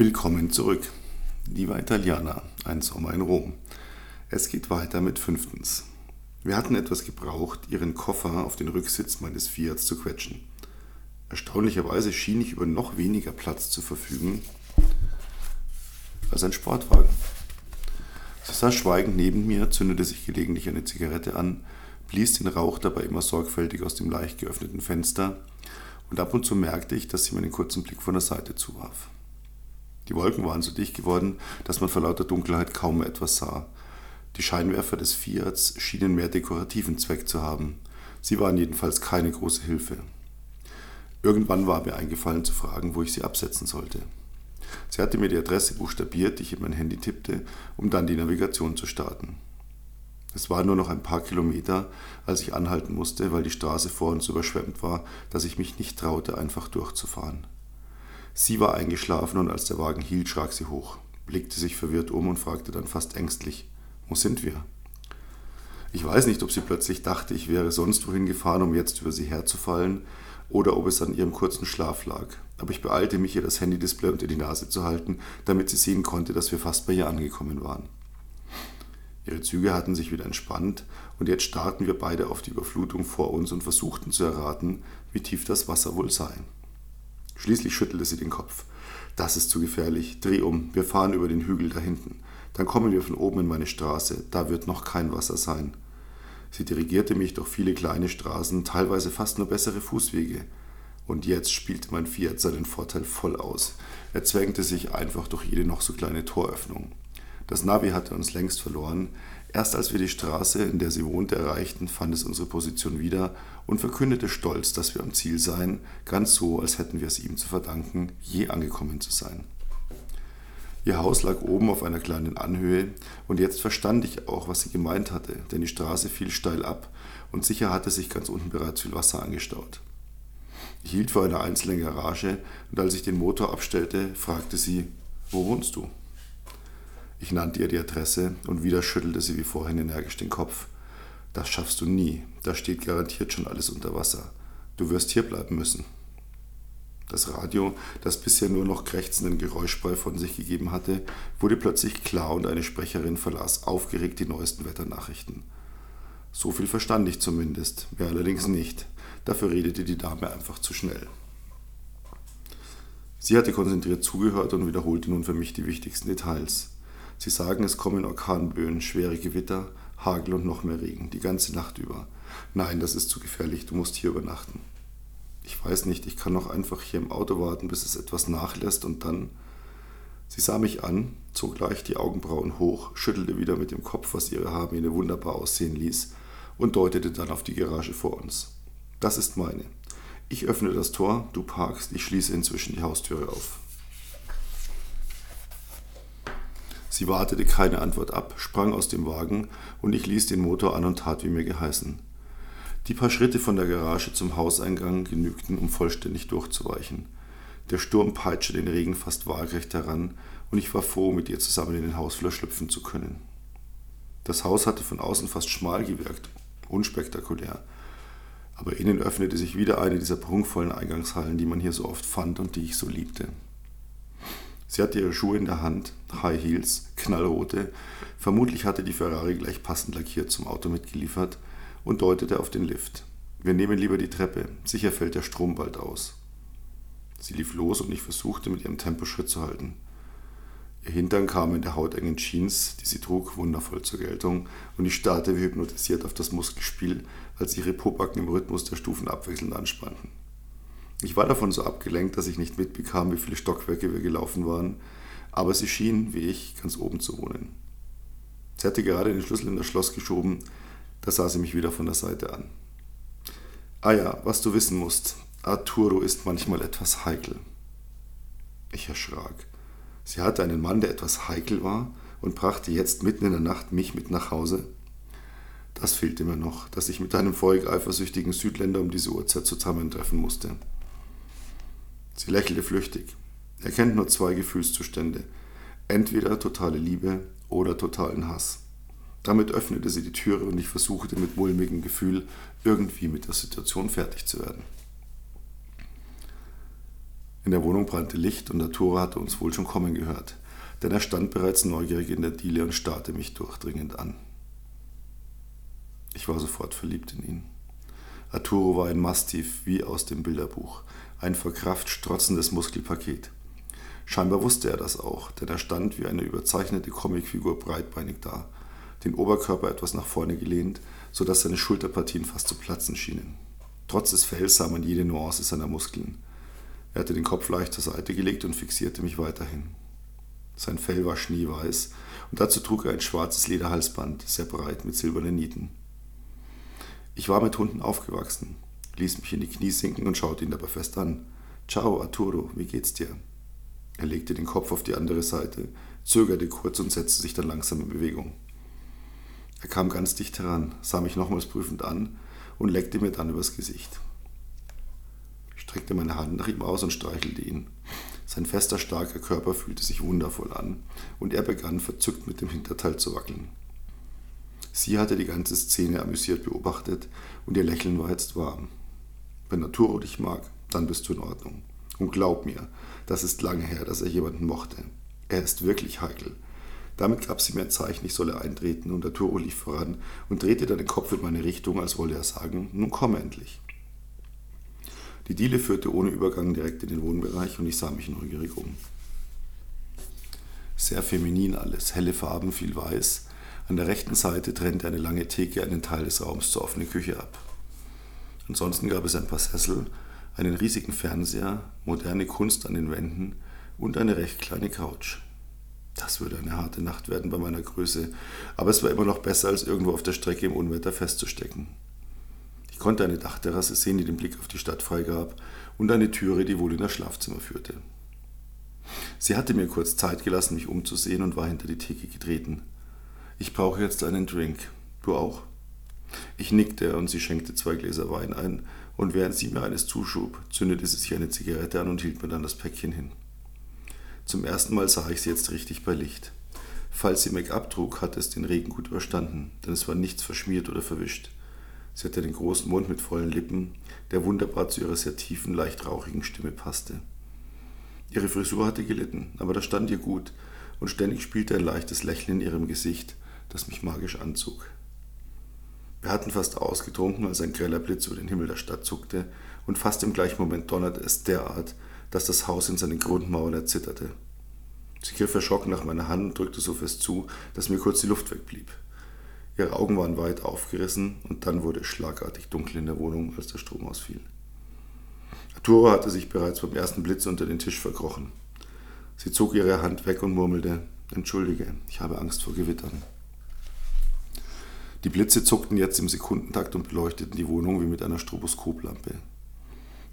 Willkommen zurück. Lieber Italiener, ein Sommer in Rom. Es geht weiter mit fünftens. Wir hatten etwas gebraucht, ihren Koffer auf den Rücksitz meines Fiats zu quetschen. Erstaunlicherweise schien ich über noch weniger Platz zu verfügen als ein Sportwagen. Sie saß schweigend neben mir, zündete sich gelegentlich eine Zigarette an, blies den Rauch dabei immer sorgfältig aus dem leicht geöffneten Fenster und ab und zu merkte ich, dass sie mir einen kurzen Blick von der Seite zuwarf. Die Wolken waren so dicht geworden, dass man vor lauter Dunkelheit kaum etwas sah. Die Scheinwerfer des Fiats schienen mehr dekorativen Zweck zu haben. Sie waren jedenfalls keine große Hilfe. Irgendwann war mir eingefallen zu fragen, wo ich sie absetzen sollte. Sie hatte mir die Adresse buchstabiert, die ich in mein Handy tippte, um dann die Navigation zu starten. Es waren nur noch ein paar Kilometer, als ich anhalten musste, weil die Straße vor uns überschwemmt war, dass ich mich nicht traute, einfach durchzufahren. Sie war eingeschlafen und als der Wagen hielt, schrak sie hoch, blickte sich verwirrt um und fragte dann fast ängstlich, wo sind wir? Ich weiß nicht, ob sie plötzlich dachte, ich wäre sonst wohin gefahren, um jetzt über sie herzufallen, oder ob es an ihrem kurzen Schlaf lag. Aber ich beeilte mich, ihr das Handy-Display unter die Nase zu halten, damit sie sehen konnte, dass wir fast bei ihr angekommen waren. Ihre Züge hatten sich wieder entspannt und jetzt starrten wir beide auf die Überflutung vor uns und versuchten zu erraten, wie tief das Wasser wohl sei. Schließlich schüttelte sie den Kopf. Das ist zu gefährlich. Dreh um. Wir fahren über den Hügel da hinten. Dann kommen wir von oben in meine Straße. Da wird noch kein Wasser sein. Sie dirigierte mich durch viele kleine Straßen, teilweise fast nur bessere Fußwege. Und jetzt spielte mein Fiat seinen Vorteil voll aus. Er zwängte sich einfach durch jede noch so kleine Toröffnung. Das Navi hatte uns längst verloren. Erst als wir die Straße, in der sie wohnte, erreichten, fand es unsere Position wieder und verkündete stolz, dass wir am Ziel seien, ganz so, als hätten wir es ihm zu verdanken, je angekommen zu sein. Ihr Haus lag oben auf einer kleinen Anhöhe und jetzt verstand ich auch, was sie gemeint hatte, denn die Straße fiel steil ab und sicher hatte sich ganz unten bereits viel Wasser angestaut. Ich hielt vor einer einzelnen Garage und als ich den Motor abstellte, fragte sie, wo wohnst du? Ich nannte ihr die Adresse und wieder schüttelte sie wie vorhin energisch den Kopf. Das schaffst du nie. Da steht garantiert schon alles unter Wasser. Du wirst hier bleiben müssen. Das Radio, das bisher nur noch krächzenden Geräuschbrei von sich gegeben hatte, wurde plötzlich klar und eine Sprecherin verlas aufgeregt die neuesten Wetternachrichten. So viel verstand ich zumindest, mehr allerdings nicht. Dafür redete die Dame einfach zu schnell. Sie hatte konzentriert zugehört und wiederholte nun für mich die wichtigsten Details. Sie sagen, es kommen Orkanböen, schwere Gewitter, Hagel und noch mehr Regen, die ganze Nacht über. Nein, das ist zu gefährlich, du musst hier übernachten. Ich weiß nicht, ich kann noch einfach hier im Auto warten, bis es etwas nachlässt und dann. Sie sah mich an, zog leicht die Augenbrauen hoch, schüttelte wieder mit dem Kopf, was ihre Haarmähne wunderbar aussehen ließ, und deutete dann auf die Garage vor uns. Das ist meine. Ich öffne das Tor, du parkst, ich schließe inzwischen die Haustüre auf. Sie wartete keine Antwort ab, sprang aus dem Wagen und ich ließ den Motor an und tat, wie mir geheißen. Die paar Schritte von der Garage zum Hauseingang genügten, um vollständig durchzuweichen. Der Sturm peitschte den Regen fast waagrecht heran und ich war froh, mit ihr zusammen in den Hausflur schlüpfen zu können. Das Haus hatte von außen fast schmal gewirkt, unspektakulär. Aber innen öffnete sich wieder eine dieser prunkvollen Eingangshallen, die man hier so oft fand und die ich so liebte. Sie hatte ihre Schuhe in der Hand, High Heels, knallrote. Vermutlich hatte die Ferrari gleich passend lackiert zum Auto mitgeliefert und deutete auf den Lift. Wir nehmen lieber die Treppe, sicher fällt der Strom bald aus. Sie lief los und ich versuchte, mit ihrem Tempo Schritt zu halten. Ihr Hintern kam in der hautengen Jeans, die sie trug, wundervoll zur Geltung, und ich starrte wie hypnotisiert auf das Muskelspiel, als ihre Pobacken im Rhythmus der Stufen abwechselnd anspannten. Ich war davon so abgelenkt, dass ich nicht mitbekam, wie viele Stockwerke wir gelaufen waren, aber sie schien, wie ich, ganz oben zu wohnen. Sie hatte gerade den Schlüssel in das Schloss geschoben, da sah sie mich wieder von der Seite an. Ah ja, was du wissen musst, Arturo ist manchmal etwas heikel. Ich erschrak. Sie hatte einen Mann, der etwas heikel war und brachte jetzt mitten in der Nacht mich mit nach Hause. Das fehlte mir noch, dass ich mit einem feurig eifersüchtigen Südländer um diese Uhrzeit zusammentreffen musste. Sie lächelte flüchtig. Er kennt nur zwei Gefühlszustände. Entweder totale Liebe oder totalen Hass. Damit öffnete sie die Türe und ich versuchte mit mulmigem Gefühl irgendwie mit der Situation fertig zu werden. In der Wohnung brannte Licht und Arturo hatte uns wohl schon kommen gehört, denn er stand bereits neugierig in der Diele und starrte mich durchdringend an. Ich war sofort verliebt in ihn. Arturo war ein Mastiff wie aus dem Bilderbuch, ein vor Kraft strotzendes Muskelpaket. Scheinbar wusste er das auch, denn er stand wie eine überzeichnete Comicfigur breitbeinig da, den Oberkörper etwas nach vorne gelehnt, so dass seine Schulterpartien fast zu platzen schienen. Trotz des Fells sah man jede Nuance seiner Muskeln. Er hatte den Kopf leicht zur Seite gelegt und fixierte mich weiterhin. Sein Fell war schneeweiß und dazu trug er ein schwarzes Lederhalsband, sehr breit mit silbernen Nieten. Ich war mit Hunden aufgewachsen, ließ mich in die Knie sinken und schaute ihn dabei fest an. Ciao, Arturo, wie geht's dir? Er legte den Kopf auf die andere Seite, zögerte kurz und setzte sich dann langsam in Bewegung. Er kam ganz dicht heran, sah mich nochmals prüfend an und leckte mir dann übers Gesicht. Ich streckte meine Hand nach ihm aus und streichelte ihn. Sein fester, starker Körper fühlte sich wundervoll an und er begann verzückt mit dem Hinterteil zu wackeln. Sie hatte die ganze Szene amüsiert beobachtet und ihr Lächeln war jetzt warm. Wenn Naturo dich mag, dann bist du in Ordnung. Und glaub mir, das ist lange her, dass er jemanden mochte. Er ist wirklich heikel. Damit gab sie mir ein Zeichen, ich solle eintreten, und Arturo lief voran und drehte dann den Kopf in meine Richtung, als wolle er sagen, nun komm endlich. Die Diele führte ohne Übergang direkt in den Wohnbereich und ich sah mich neugierig um. Sehr feminin alles, helle Farben, viel weiß, an der rechten Seite trennte eine lange Theke einen Teil des Raums zur offenen Küche ab. Ansonsten gab es ein paar Sessel, einen riesigen Fernseher, moderne Kunst an den Wänden und eine recht kleine Couch. Das würde eine harte Nacht werden bei meiner Größe, aber es war immer noch besser, als irgendwo auf der Strecke im Unwetter festzustecken. Ich konnte eine Dachterrasse sehen, die den Blick auf die Stadt freigab, und eine Türe, die wohl in das Schlafzimmer führte. Sie hatte mir kurz Zeit gelassen, mich umzusehen und war hinter die Theke getreten. Ich brauche jetzt einen Drink. Du auch? Ich nickte und sie schenkte zwei Gläser Wein ein, und während sie mir eines zuschob, zündete sie sich eine Zigarette an und hielt mir dann das Päckchen hin. Zum ersten Mal sah ich sie jetzt richtig bei Licht. Falls sie Make-up trug, hatte es den Regen gut überstanden, denn es war nichts verschmiert oder verwischt. Sie hatte den großen Mund mit vollen Lippen, der wunderbar zu ihrer sehr tiefen, leicht rauchigen Stimme passte. Ihre Frisur hatte gelitten, aber das stand ihr gut, und ständig spielte ein leichtes Lächeln in ihrem Gesicht, das mich magisch anzog. Wir hatten fast ausgetrunken, als ein greller Blitz über den Himmel der Stadt zuckte, und fast im gleichen Moment donnerte es derart, dass das Haus in seinen Grundmauern erzitterte. Sie griff erschrocken nach meiner Hand und drückte so fest zu, dass mir kurz die Luft wegblieb. Ihre Augen waren weit aufgerissen und dann wurde es schlagartig dunkel in der Wohnung, als der Strom ausfiel. Arturo hatte sich bereits beim ersten Blitz unter den Tisch verkrochen. Sie zog ihre Hand weg und murmelte, Entschuldige, ich habe Angst vor Gewittern. Die Blitze zuckten jetzt im Sekundentakt und beleuchteten die Wohnung wie mit einer Stroboskoplampe.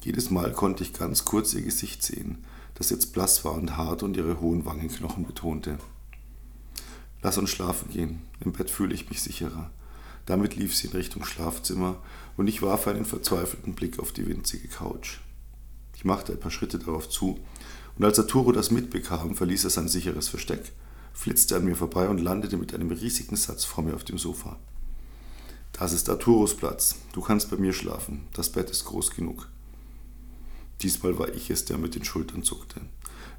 Jedes Mal konnte ich ganz kurz ihr Gesicht sehen, das jetzt blass war und hart und ihre hohen Wangenknochen betonte. Lass uns schlafen gehen, im Bett fühle ich mich sicherer. Damit lief sie in Richtung Schlafzimmer und ich warf einen verzweifelten Blick auf die winzige Couch. Ich machte ein paar Schritte darauf zu und als Arturo das mitbekam, verließ er sein sicheres Versteck, flitzte an mir vorbei und landete mit einem riesigen Satz vor mir auf dem Sofa. Das ist Arturos Platz. Du kannst bei mir schlafen. Das Bett ist groß genug. Diesmal war ich es, der mit den Schultern zuckte.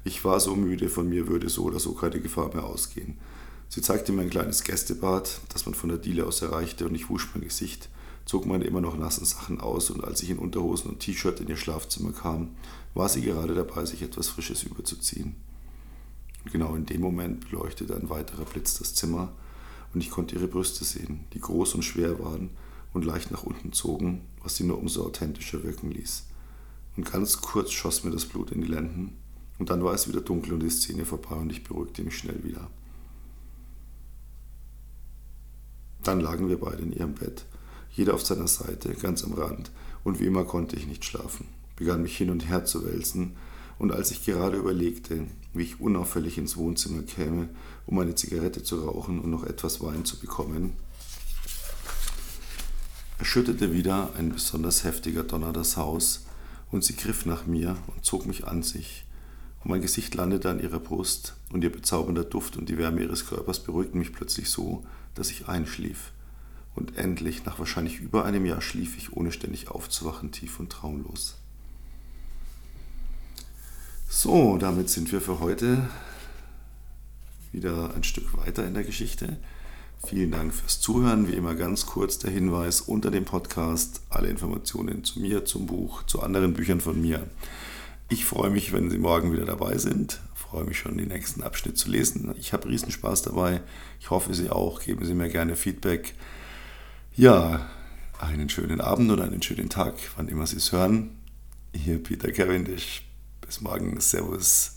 Ich war so müde, von mir würde so oder so keine Gefahr mehr ausgehen. Sie zeigte mir ein kleines Gästebad, das man von der Diele aus erreichte, und ich wusch mein Gesicht, zog meine immer noch nassen Sachen aus, und als ich in Unterhosen und T-Shirt in ihr Schlafzimmer kam, war sie gerade dabei, sich etwas Frisches überzuziehen. Und genau in dem Moment beleuchtete ein weiterer Blitz das Zimmer, und ich konnte ihre Brüste sehen, die groß und schwer waren und leicht nach unten zogen, was sie nur umso authentischer wirken ließ. Und ganz kurz schoss mir das Blut in die Lenden, und dann war es wieder dunkel und die Szene vorbei und ich beruhigte mich schnell wieder. Dann lagen wir beide in ihrem Bett, jeder auf seiner Seite, ganz am Rand, und wie immer konnte ich nicht schlafen, begann mich hin und her zu wälzen, und als ich gerade überlegte, wie ich unauffällig ins Wohnzimmer käme, um eine Zigarette zu rauchen und noch etwas Wein zu bekommen, erschütterte wieder ein besonders heftiger Donner das Haus, und sie griff nach mir und zog mich an sich, und mein Gesicht landete an ihrer Brust, und ihr bezaubernder Duft und die Wärme ihres Körpers beruhigten mich plötzlich so, dass ich einschlief. Und endlich, nach wahrscheinlich über einem Jahr, schlief ich, ohne ständig aufzuwachen, tief und traumlos. So, damit sind wir für heute wieder ein Stück weiter in der Geschichte. Vielen Dank fürs Zuhören. Wie immer ganz kurz der Hinweis unter dem Podcast alle Informationen zu mir, zum Buch, zu anderen Büchern von mir. Ich freue mich, wenn Sie morgen wieder dabei sind. Ich freue mich schon, den nächsten Abschnitt zu lesen. Ich habe Riesenspaß dabei. Ich hoffe, Sie auch. Geben Sie mir gerne Feedback. Ja, einen schönen Abend oder einen schönen Tag, wann immer Sie es hören. Hier Peter Cavendish. Bis morgen. Servus.